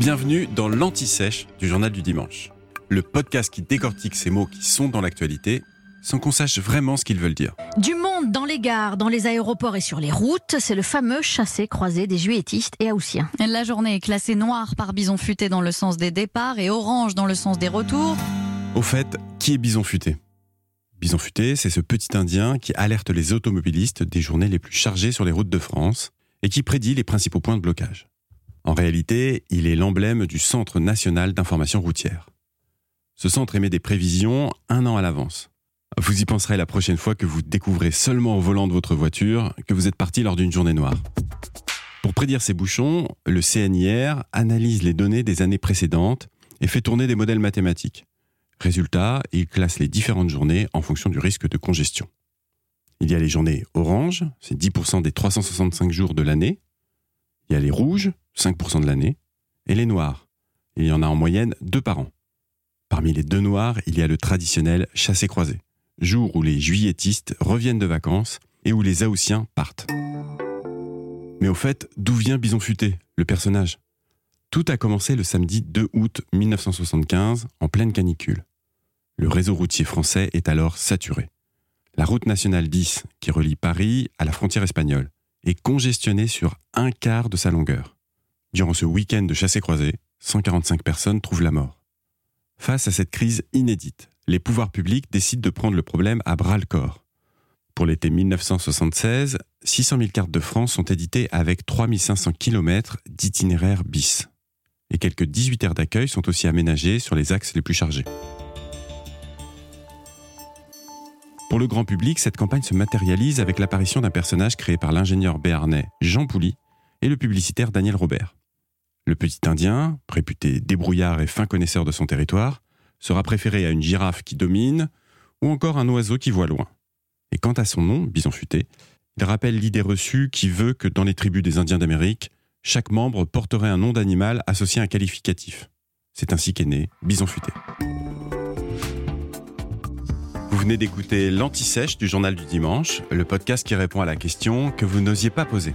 Bienvenue dans l'Anti-Sèche du Journal du Dimanche, le podcast qui décortique ces mots qui sont dans l'actualité sans qu'on sache vraiment ce qu'ils veulent dire. Du monde dans les gares, dans les aéroports et sur les routes, c'est le fameux chassé-croisé des juilletistes et haussiens. La journée est classée noire par Bison Futé dans le sens des départs et orange dans le sens des retours. Au fait, qui est Bison Futé? Bison Futé, c'est ce petit Indien qui alerte les automobilistes des journées les plus chargées sur les routes de France et qui prédit les principaux points de blocage. En réalité, il est l'emblème du Centre national d'information routière. Ce centre émet des prévisions un an à l'avance. Vous y penserez la prochaine fois que vous découvrez seulement au volant de votre voiture que vous êtes parti lors d'une journée noire. Pour prédire ces bouchons, le CNIR analyse les données des années précédentes et fait tourner des modèles mathématiques. Résultat, il classe les différentes journées en fonction du risque de congestion. Il y a les journées orange, c'est 10% des 365 jours de l'année. Il y a les rouges, 5% de l'année. Et les noirs. Il y en a en moyenne deux par an. Parmi les deux noirs, il y a le traditionnel chassé-croisé, jour où les juilletistes reviennent de vacances et où les Haussiens partent. Mais au fait, d'où vient Bison Futé, le personnage? Tout a commencé le samedi 2 août 1975, en pleine canicule. Le réseau routier français est alors saturé. La route nationale 10, qui relie Paris à la frontière espagnole, est congestionnée sur un quart de sa longueur. Durant ce week-end de chassé-croisé, 145 personnes trouvent la mort. Face à cette crise inédite, les pouvoirs publics décident de prendre le problème à bras le corps. Pour l'été 1976, 600 000 cartes de France sont éditées avec 3500 km d'itinéraires bis. Et quelques 18 aires d'accueil sont aussi aménagées sur les axes les plus chargés. Pour le grand public, cette campagne se matérialise avec l'apparition d'un personnage créé par l'ingénieur béarnais Jean Pouly et le publicitaire Daniel Robert. Le petit Indien, réputé débrouillard et fin connaisseur de son territoire, sera préféré à une girafe qui domine ou encore un oiseau qui voit loin. Et quant à son nom, Bison Futé, il rappelle l'idée reçue qui veut que dans les tribus des Indiens d'Amérique, chaque membre porterait un nom d'animal associé à un qualificatif. C'est ainsi qu'est né Bison Futé. Vous venez d'écouter l'Anti-Sèche du Journal du Dimanche, le podcast qui répond à la question que vous n'osiez pas poser.